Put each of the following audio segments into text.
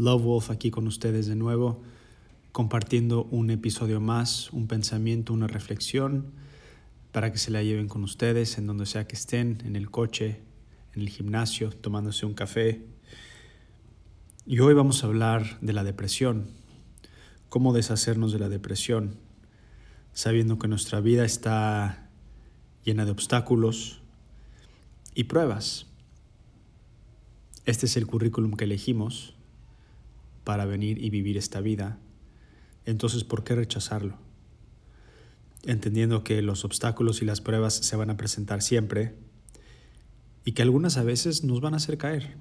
Love Wolf aquí con ustedes de nuevo, compartiendo un episodio más, un pensamiento, una reflexión, para que se la lleven con ustedes en donde sea que estén, en el coche, en el gimnasio, tomándose un café. Y hoy vamos a hablar de la depresión, cómo deshacernos de la depresión, sabiendo que nuestra vida está llena de obstáculos y pruebas este es el currículum que elegimos para venir y vivir esta vida. Entonces, ¿por qué rechazarlo? Entendiendo que los obstáculos y las pruebas se van a presentar siempre y que algunas a veces nos van a hacer caer.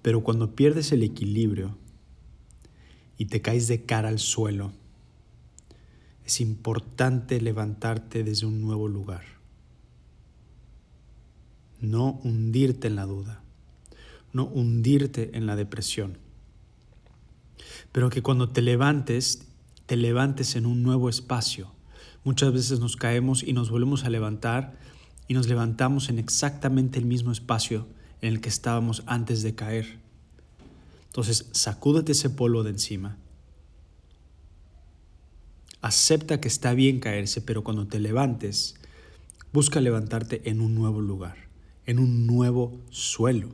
Pero cuando pierdes el equilibrio y te caes de cara al suelo, es importante levantarte desde un nuevo lugar no hundirte en la duda, no hundirte en la depresión. Pero que cuando te levantes, te levantes en un nuevo espacio. Muchas veces nos caemos y nos volvemos a levantar y nos levantamos en exactamente el mismo espacio en el que estábamos antes de caer. Entonces, sacúdete ese polvo de encima. Acepta que está bien caerse, pero cuando te levantes, busca levantarte en un nuevo lugar en un nuevo suelo.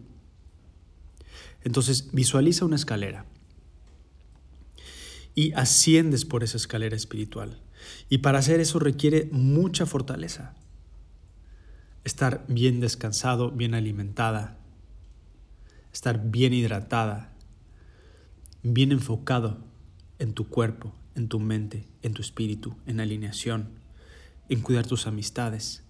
Entonces visualiza una escalera y asciendes por esa escalera espiritual. Y para hacer eso requiere mucha fortaleza. Estar bien descansado, bien alimentada, estar bien hidratada, bien enfocado en tu cuerpo, en tu mente, en tu espíritu, en alineación, en cuidar tus amistades,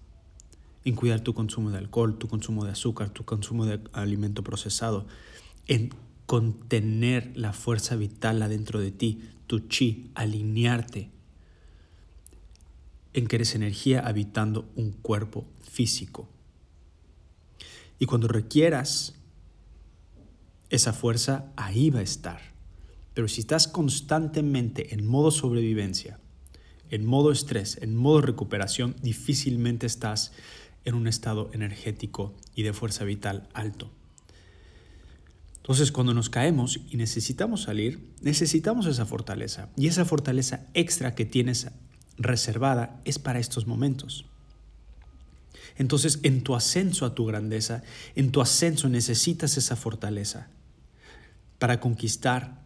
en cuidar tu consumo de alcohol, tu consumo de azúcar, tu consumo de alimento procesado, en contener la fuerza vital adentro de ti, tu chi, alinearte, en que eres energía habitando un cuerpo físico. Y cuando requieras esa fuerza, ahí va a estar. Pero si estás constantemente en modo sobrevivencia, en modo estrés, en modo recuperación, difícilmente estás en un estado energético y de fuerza vital alto. Entonces, cuando nos caemos y necesitamos salir, necesitamos esa fortaleza. Y esa fortaleza extra que tienes reservada es para estos momentos. Entonces, en tu ascenso a tu grandeza, en tu ascenso necesitas esa fortaleza para conquistar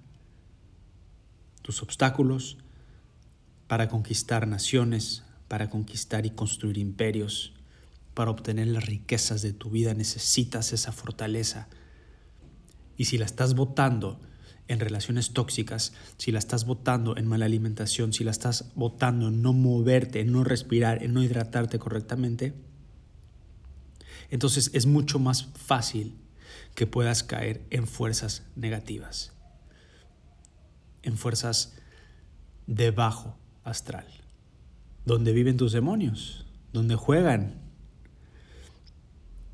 tus obstáculos, para conquistar naciones, para conquistar y construir imperios, para obtener las riquezas de tu vida necesitas esa fortaleza. Y si la estás botando en relaciones tóxicas, si la estás botando en mala alimentación, si la estás botando en no moverte, en no respirar, en no hidratarte correctamente, entonces es mucho más fácil que puedas caer en fuerzas negativas, en fuerzas de bajo astral, donde viven tus demonios, donde juegan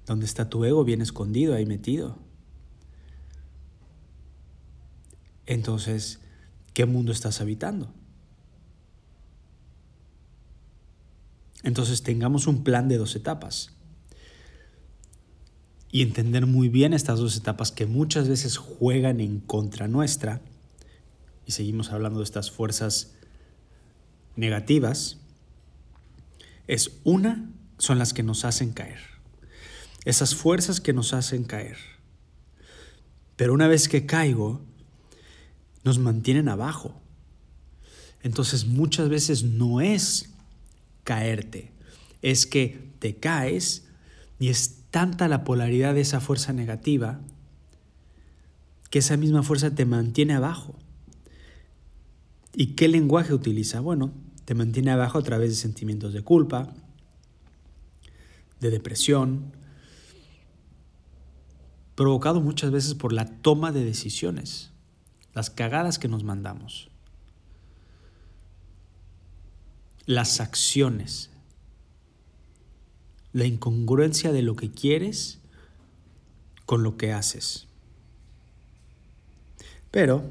donde está tu ego bien escondido, ahí metido. Entonces, ¿qué mundo estás habitando? Entonces tengamos un plan de dos etapas. Y entender muy bien estas dos etapas que muchas veces juegan en contra nuestra. Y seguimos hablando de estas fuerzas negativas. Es una, son las que nos hacen caer esas fuerzas que nos hacen caer. Pero una vez que caigo, nos mantienen abajo. Entonces muchas veces no es caerte, es que te caes y es tanta la polaridad de esa fuerza negativa que esa misma fuerza te mantiene abajo. ¿Y qué lenguaje utiliza? Bueno, te mantiene abajo a través de sentimientos de culpa, de depresión, provocado muchas veces por la toma de decisiones, las cagadas que nos mandamos, las acciones, la incongruencia de lo que quieres con lo que haces. Pero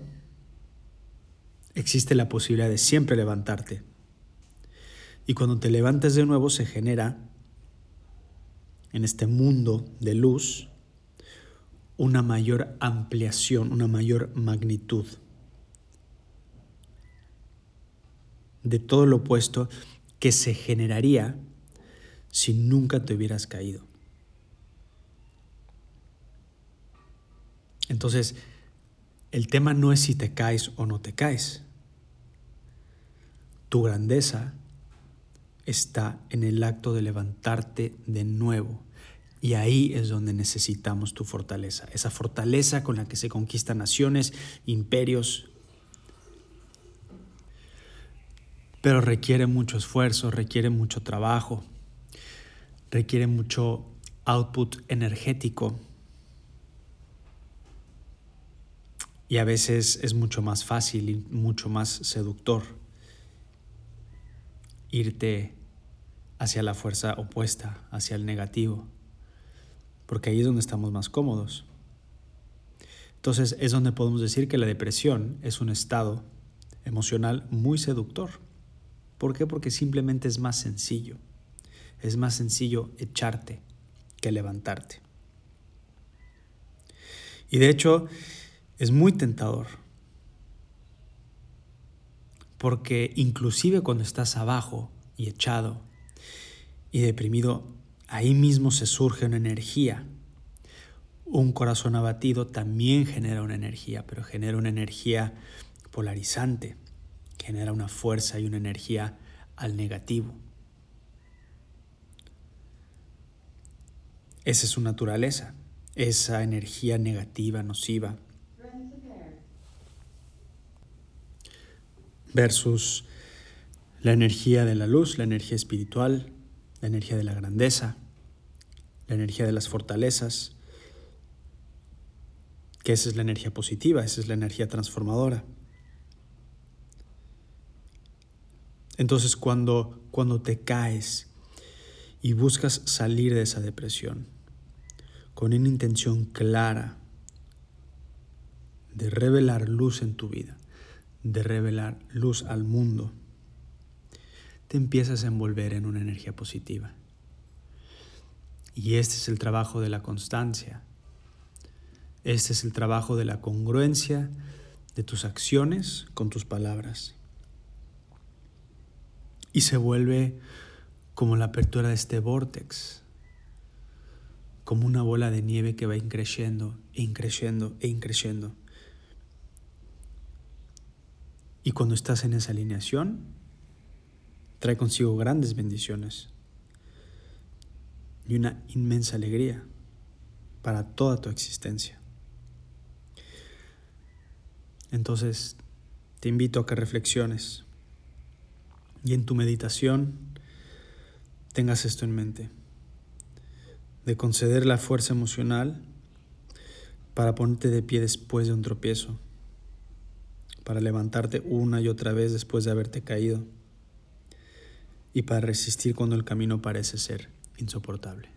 existe la posibilidad de siempre levantarte. Y cuando te levantes de nuevo se genera en este mundo de luz una mayor ampliación, una mayor magnitud de todo lo opuesto que se generaría si nunca te hubieras caído. Entonces, el tema no es si te caes o no te caes. Tu grandeza está en el acto de levantarte de nuevo. Y ahí es donde necesitamos tu fortaleza, esa fortaleza con la que se conquistan naciones, imperios. Pero requiere mucho esfuerzo, requiere mucho trabajo, requiere mucho output energético. Y a veces es mucho más fácil y mucho más seductor irte hacia la fuerza opuesta, hacia el negativo, porque ahí es donde estamos más cómodos. Entonces es donde podemos decir que la depresión es un estado emocional muy seductor. ¿Por qué? Porque simplemente es más sencillo. Es más sencillo echarte que levantarte. Y de hecho es muy tentador. Porque inclusive cuando estás abajo y echado y deprimido, ahí mismo se surge una energía. Un corazón abatido también genera una energía, pero genera una energía polarizante, genera una fuerza y una energía al negativo. Esa es su naturaleza, esa energía negativa, nociva. Versus la energía de la luz, la energía espiritual, la energía de la grandeza, la energía de las fortalezas, que esa es la energía positiva, esa es la energía transformadora. Entonces cuando, cuando te caes y buscas salir de esa depresión con una intención clara de revelar luz en tu vida, de revelar luz al mundo, te empiezas a envolver en una energía positiva. Y este es el trabajo de la constancia. Este es el trabajo de la congruencia de tus acciones con tus palabras. Y se vuelve como la apertura de este vortex, como una bola de nieve que va increciendo, e increciendo, e increciendo. Y cuando estás en esa alineación, trae consigo grandes bendiciones y una inmensa alegría para toda tu existencia. Entonces, te invito a que reflexiones y en tu meditación tengas esto en mente, de conceder la fuerza emocional para ponerte de pie después de un tropiezo, para levantarte una y otra vez después de haberte caído y para resistir cuando el camino parece ser insoportable.